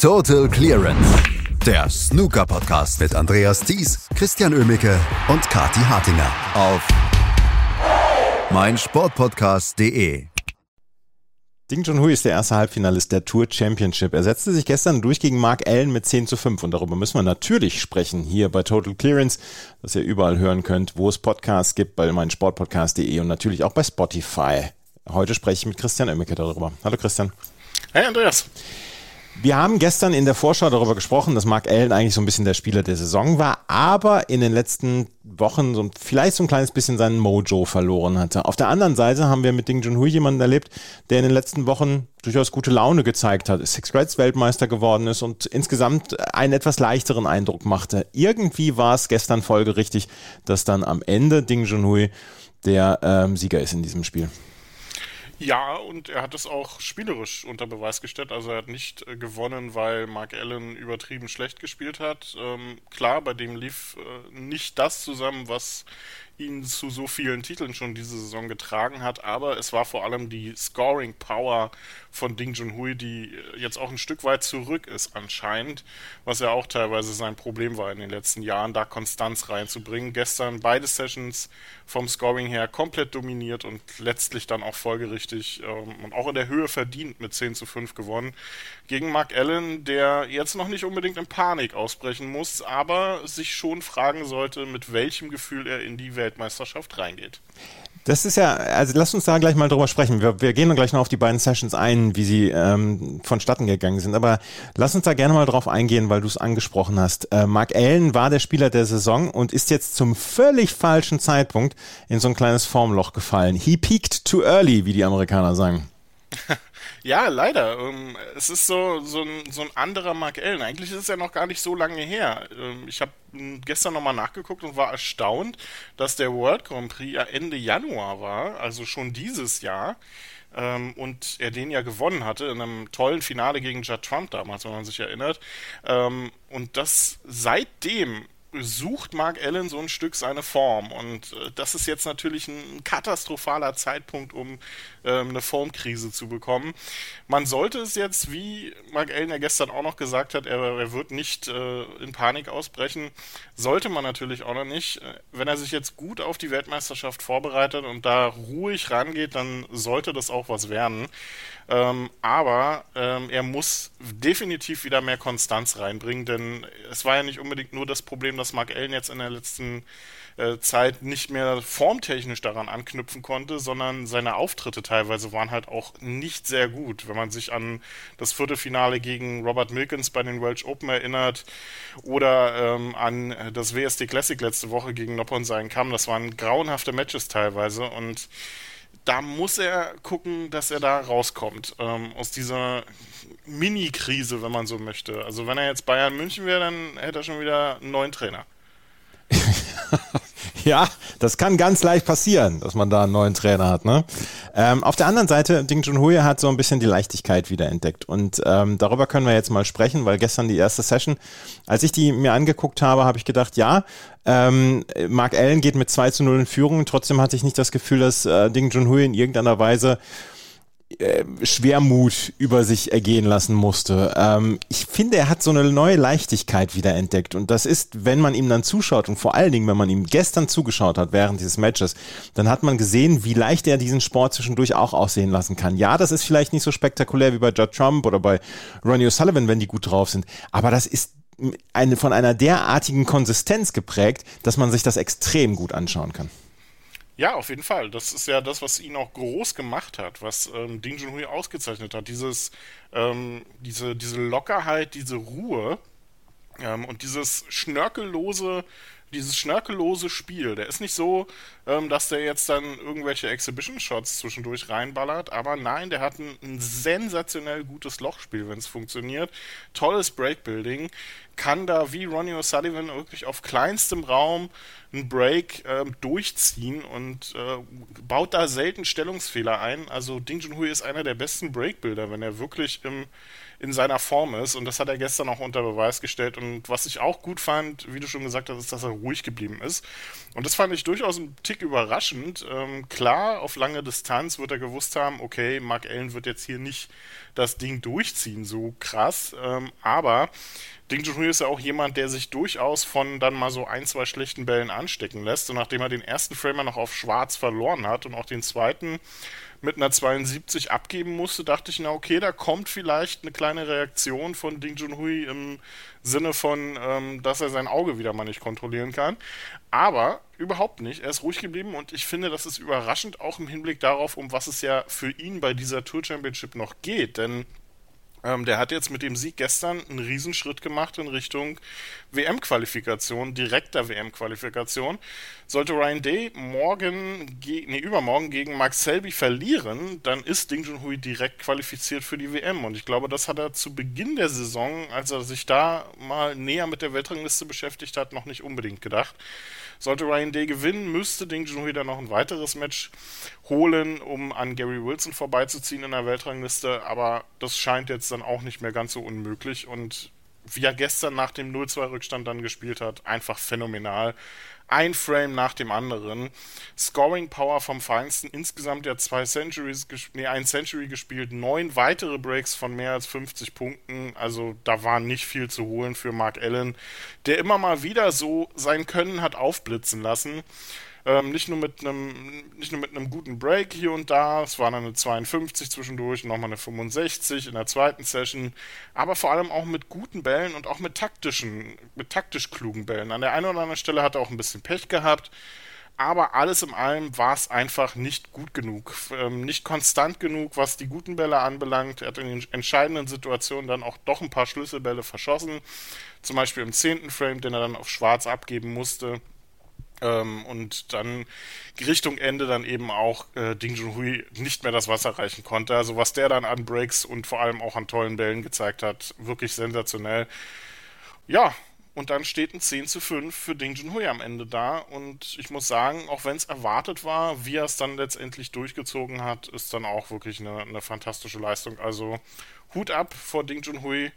Total Clearance. Der Snooker-Podcast mit Andreas Thies, Christian Ömicke und Kati Hartinger auf meinsportpodcast.de. Ding Junhui ist der erste Halbfinalist der Tour Championship. Er setzte sich gestern durch gegen Mark Allen mit 10 zu 5 und darüber müssen wir natürlich sprechen hier bei Total Clearance, das ihr überall hören könnt, wo es Podcasts gibt, bei meinsportpodcast.de und natürlich auch bei Spotify. Heute spreche ich mit Christian Oemmeke darüber. Hallo Christian. Hey Andreas. Wir haben gestern in der Vorschau darüber gesprochen, dass Mark Allen eigentlich so ein bisschen der Spieler der Saison war, aber in den letzten Wochen so vielleicht so ein kleines bisschen seinen Mojo verloren hatte. Auf der anderen Seite haben wir mit Ding Junhui jemanden erlebt, der in den letzten Wochen durchaus gute Laune gezeigt hat, Six Reds Weltmeister geworden ist und insgesamt einen etwas leichteren Eindruck machte. Irgendwie war es gestern folgerichtig, dass dann am Ende Ding Junhui der ähm, Sieger ist in diesem Spiel. Ja, und er hat es auch spielerisch unter Beweis gestellt. Also er hat nicht äh, gewonnen, weil Mark Allen übertrieben schlecht gespielt hat. Ähm, klar, bei dem lief äh, nicht das zusammen, was ihn zu so vielen Titeln schon diese Saison getragen hat, aber es war vor allem die Scoring Power von Ding Junhui, die jetzt auch ein Stück weit zurück ist anscheinend, was ja auch teilweise sein Problem war in den letzten Jahren, da Konstanz reinzubringen. Gestern beide Sessions vom Scoring her komplett dominiert und letztlich dann auch folgerichtig ähm, und auch in der Höhe verdient mit 10 zu 5 gewonnen. Gegen Mark Allen, der jetzt noch nicht unbedingt in Panik ausbrechen muss, aber sich schon fragen sollte, mit welchem Gefühl er in die Welt Weltmeisterschaft reingeht. Das ist ja, also lass uns da gleich mal drüber sprechen. Wir, wir gehen dann gleich noch auf die beiden Sessions ein, wie sie ähm, vonstatten gegangen sind. Aber lass uns da gerne mal drauf eingehen, weil du es angesprochen hast. Äh, Mark Allen war der Spieler der Saison und ist jetzt zum völlig falschen Zeitpunkt in so ein kleines Formloch gefallen. He peaked too early, wie die Amerikaner sagen. Ja, leider. Ähm, es ist so, so, ein, so ein anderer Mark Allen. Eigentlich ist es ja noch gar nicht so lange her. Ähm, ich habe gestern nochmal nachgeguckt und war erstaunt, dass der World Grand Prix ja Ende Januar war, also schon dieses Jahr. Ähm, und er den ja gewonnen hatte in einem tollen Finale gegen Judd Trump damals, wenn man sich erinnert. Und das seitdem sucht Mark Allen so ein Stück seine Form. Und äh, das ist jetzt natürlich ein katastrophaler Zeitpunkt, um ähm, eine Formkrise zu bekommen. Man sollte es jetzt, wie Mark Allen ja gestern auch noch gesagt hat, er, er wird nicht äh, in Panik ausbrechen, sollte man natürlich auch noch nicht. Äh, wenn er sich jetzt gut auf die Weltmeisterschaft vorbereitet und da ruhig rangeht, dann sollte das auch was werden. Ähm, aber ähm, er muss definitiv wieder mehr Konstanz reinbringen, denn es war ja nicht unbedingt nur das Problem, dass Mark Allen jetzt in der letzten äh, Zeit nicht mehr formtechnisch daran anknüpfen konnte, sondern seine Auftritte teilweise waren halt auch nicht sehr gut. Wenn man sich an das Viertelfinale gegen Robert Milkins bei den Welsh Open erinnert oder ähm, an das WSD Classic letzte Woche gegen Noppon sein kam, das waren grauenhafte Matches teilweise und da muss er gucken, dass er da rauskommt ähm, aus dieser Mini-Krise, wenn man so möchte. Also wenn er jetzt Bayern München wäre, dann hätte er schon wieder einen neuen Trainer. Ja, das kann ganz leicht passieren, dass man da einen neuen Trainer hat. Ne? Ähm, auf der anderen Seite, Ding Junhui hat so ein bisschen die Leichtigkeit wieder entdeckt. Und ähm, darüber können wir jetzt mal sprechen, weil gestern die erste Session, als ich die mir angeguckt habe, habe ich gedacht, ja, ähm, Mark Allen geht mit 2 zu 0 in Führung. Trotzdem hatte ich nicht das Gefühl, dass äh, Ding Junhui in irgendeiner Weise äh, Schwermut über sich ergehen lassen musste. Ähm, ich finde, er hat so eine neue Leichtigkeit wieder entdeckt. Und das ist, wenn man ihm dann zuschaut und vor allen Dingen, wenn man ihm gestern zugeschaut hat während dieses Matches, dann hat man gesehen, wie leicht er diesen Sport zwischendurch auch aussehen lassen kann. Ja, das ist vielleicht nicht so spektakulär wie bei Judd Trump oder bei Ronnie O'Sullivan, wenn die gut drauf sind. Aber das ist eine, von einer derartigen Konsistenz geprägt, dass man sich das extrem gut anschauen kann. Ja, auf jeden Fall. Das ist ja das, was ihn auch groß gemacht hat, was ähm, Ding Junhui ausgezeichnet hat. Dieses, ähm, diese, diese Lockerheit, diese Ruhe ähm, und dieses schnörkellose dieses schnörkellose Spiel, der ist nicht so, ähm, dass der jetzt dann irgendwelche Exhibition-Shots zwischendurch reinballert, aber nein, der hat ein, ein sensationell gutes Lochspiel, wenn es funktioniert. Tolles Breakbuilding, kann da wie Ronnie O'Sullivan wirklich auf kleinstem Raum einen Break äh, durchziehen und äh, baut da selten Stellungsfehler ein. Also Ding Junhui ist einer der besten Breakbuilder, wenn er wirklich im in seiner Form ist. Und das hat er gestern auch unter Beweis gestellt. Und was ich auch gut fand, wie du schon gesagt hast, ist, dass er ruhig geblieben ist. Und das fand ich durchaus ein Tick überraschend. Ähm, klar, auf lange Distanz wird er gewusst haben, okay, Mark Allen wird jetzt hier nicht das Ding durchziehen, so krass. Ähm, aber Ding Junhui ist ja auch jemand, der sich durchaus von dann mal so ein, zwei schlechten Bällen anstecken lässt. Und nachdem er den ersten Framer noch auf schwarz verloren hat und auch den zweiten mit einer 72 abgeben musste, dachte ich, na okay, da kommt vielleicht eine kleine Reaktion von Ding Junhui im Sinne von, ähm, dass er sein Auge wieder mal nicht kontrollieren kann. Aber überhaupt nicht. Er ist ruhig geblieben und ich finde, das ist überraschend auch im Hinblick darauf, um was es ja für ihn bei dieser Tour Championship noch geht. Denn ähm, der hat jetzt mit dem Sieg gestern einen Riesenschritt gemacht in Richtung WM-Qualifikation, direkter WM-Qualifikation. Sollte Ryan Day morgen, nee, übermorgen gegen Mark Selby verlieren, dann ist Ding Junhui direkt qualifiziert für die WM. Und ich glaube, das hat er zu Beginn der Saison, als er sich da mal näher mit der Weltrangliste beschäftigt hat, noch nicht unbedingt gedacht. Sollte Ryan Day gewinnen, müsste Ding Junhui dann noch ein weiteres Match holen, um an Gary Wilson vorbeizuziehen in der Weltrangliste. Aber das scheint jetzt dann auch nicht mehr ganz so unmöglich. Und wie er gestern nach dem 0-2-Rückstand dann gespielt hat, einfach phänomenal ein Frame nach dem anderen. Scoring Power vom Feinsten. Insgesamt ja zwei Centuries, nee, ein Century gespielt, neun weitere Breaks von mehr als 50 Punkten. Also da war nicht viel zu holen für Mark Allen, der immer mal wieder so sein Können hat aufblitzen lassen. Ähm, nicht, nur mit einem, nicht nur mit einem guten Break hier und da, es war dann eine 52 zwischendurch, nochmal eine 65 in der zweiten Session, aber vor allem auch mit guten Bällen und auch mit taktischen, mit taktisch klugen Bällen. An der einen oder anderen Stelle hat er auch ein bisschen Pech gehabt, aber alles in allem war es einfach nicht gut genug, ähm, nicht konstant genug, was die guten Bälle anbelangt. Er hat in den entscheidenden Situationen dann auch doch ein paar Schlüsselbälle verschossen, zum Beispiel im zehnten Frame, den er dann auf Schwarz abgeben musste. Ähm, und dann Richtung Ende dann eben auch äh, Ding Junhui nicht mehr das Wasser reichen konnte. Also was der dann an Breaks und vor allem auch an tollen Bällen gezeigt hat, wirklich sensationell. Ja, und dann steht ein 10 zu 5 für Ding Junhui am Ende da. Und ich muss sagen, auch wenn es erwartet war, wie er es dann letztendlich durchgezogen hat, ist dann auch wirklich eine, eine fantastische Leistung. Also Hut ab vor Ding Junhui.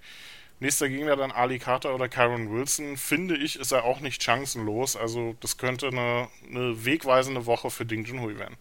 Nächster Gegner dann Ali Carter oder Kyron Wilson. Finde ich, ist er auch nicht chancenlos. Also das könnte eine, eine wegweisende Woche für Ding Junhui werden.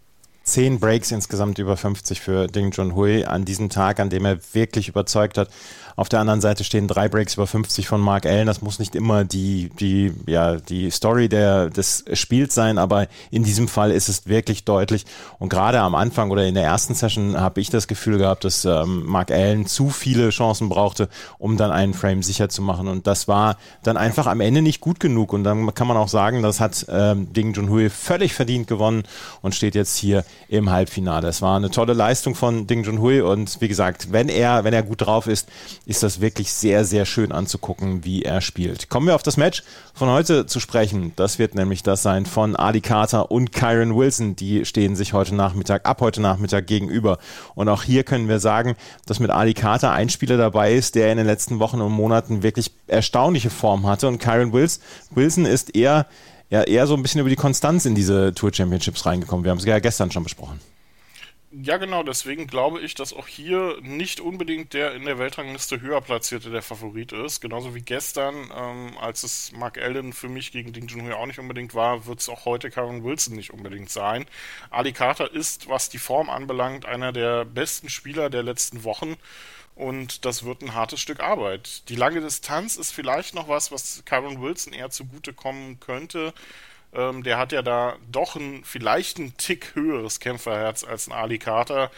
Zehn Breaks insgesamt über 50 für Ding Junhui an diesem Tag, an dem er wirklich überzeugt hat. Auf der anderen Seite stehen drei Breaks über 50 von Mark Allen. Das muss nicht immer die, die, ja, die Story der, des Spiels sein, aber in diesem Fall ist es wirklich deutlich. Und gerade am Anfang oder in der ersten Session habe ich das Gefühl gehabt, dass ähm, Mark Allen zu viele Chancen brauchte, um dann einen Frame sicher zu machen. Und das war dann einfach am Ende nicht gut genug. Und dann kann man auch sagen, das hat ähm, Ding Junhui völlig verdient gewonnen und steht jetzt hier im Halbfinale. Es war eine tolle Leistung von Ding Junhui und wie gesagt, wenn er, wenn er gut drauf ist, ist das wirklich sehr, sehr schön anzugucken, wie er spielt. Kommen wir auf das Match von heute zu sprechen. Das wird nämlich das sein von Ali Carter und Kyron Wilson. Die stehen sich heute Nachmittag, ab heute Nachmittag gegenüber. Und auch hier können wir sagen, dass mit Ali Carter ein Spieler dabei ist, der in den letzten Wochen und Monaten wirklich erstaunliche Form hatte. Und Kyron Wilson ist eher, ja, eher so ein bisschen über die Konstanz in diese Tour Championships reingekommen. Wir haben es ja gestern schon besprochen. Ja, genau, deswegen glaube ich, dass auch hier nicht unbedingt der in der Weltrangliste höher platzierte der Favorit ist. Genauso wie gestern, ähm, als es Mark Allen für mich gegen Ding Junhui auch nicht unbedingt war, wird es auch heute Karen Wilson nicht unbedingt sein. Ali Carter ist, was die Form anbelangt, einer der besten Spieler der letzten Wochen. Und das wird ein hartes Stück Arbeit. Die lange Distanz ist vielleicht noch was, was Karen Wilson eher zugutekommen könnte. Ähm, der hat ja da doch ein, vielleicht ein Tick höheres Kämpferherz als ein Ali Carter.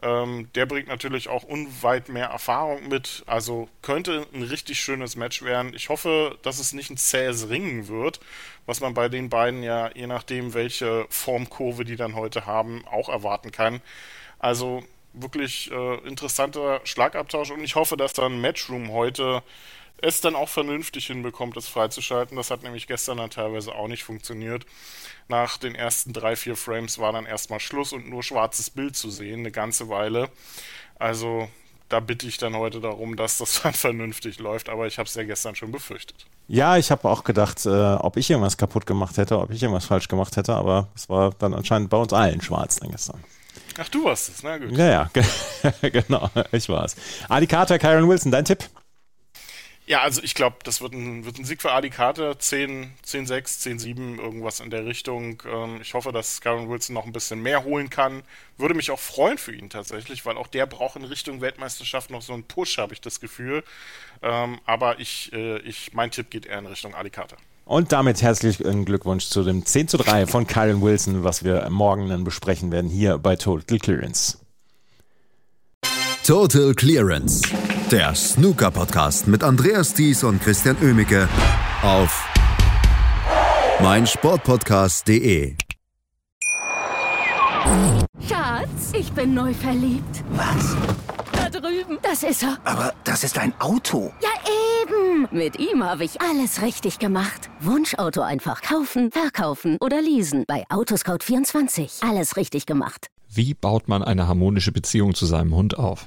Ähm, der bringt natürlich auch unweit mehr Erfahrung mit. Also könnte ein richtig schönes Match werden. Ich hoffe, dass es nicht ein zähes Ringen wird, was man bei den beiden ja, je nachdem, welche Formkurve die dann heute haben, auch erwarten kann. Also wirklich äh, interessanter Schlagabtausch und ich hoffe, dass dann Matchroom heute es dann auch vernünftig hinbekommt, das freizuschalten. Das hat nämlich gestern dann teilweise auch nicht funktioniert. Nach den ersten drei, vier Frames war dann erstmal Schluss und nur schwarzes Bild zu sehen, eine ganze Weile. Also da bitte ich dann heute darum, dass das dann vernünftig läuft, aber ich habe es ja gestern schon befürchtet. Ja, ich habe auch gedacht, äh, ob ich irgendwas kaputt gemacht hätte, ob ich irgendwas falsch gemacht hätte, aber es war dann anscheinend bei uns allen schwarz dann gestern. Ach, du warst es, na gut. Ja, ja, genau, ich war's. Adi Carter, Kyron Wilson, dein Tipp? Ja, also ich glaube, das wird ein, wird ein Sieg für Adi Carter. 10, 10, 6, 10, 7, irgendwas in der Richtung. Ähm, ich hoffe, dass Kyron Wilson noch ein bisschen mehr holen kann. Würde mich auch freuen für ihn tatsächlich, weil auch der braucht in Richtung Weltmeisterschaft noch so einen Push, habe ich das Gefühl. Ähm, aber ich, äh, ich, mein Tipp geht eher in Richtung Adi Carter. Und damit herzlichen Glückwunsch zu dem 10 zu 3 von Kyron Wilson, was wir morgen dann besprechen werden hier bei Total Clearance. Total Clearance, der Snooker-Podcast mit Andreas Thies und Christian Oemicke auf meinsportpodcast.de. Schatz, ich bin neu verliebt. Was? Da drüben. Das ist er. Aber das ist ein Auto. Ja, eben. Mit ihm habe ich alles richtig gemacht. Wunschauto einfach kaufen, verkaufen oder leasen. Bei Autoscout24. Alles richtig gemacht. Wie baut man eine harmonische Beziehung zu seinem Hund auf?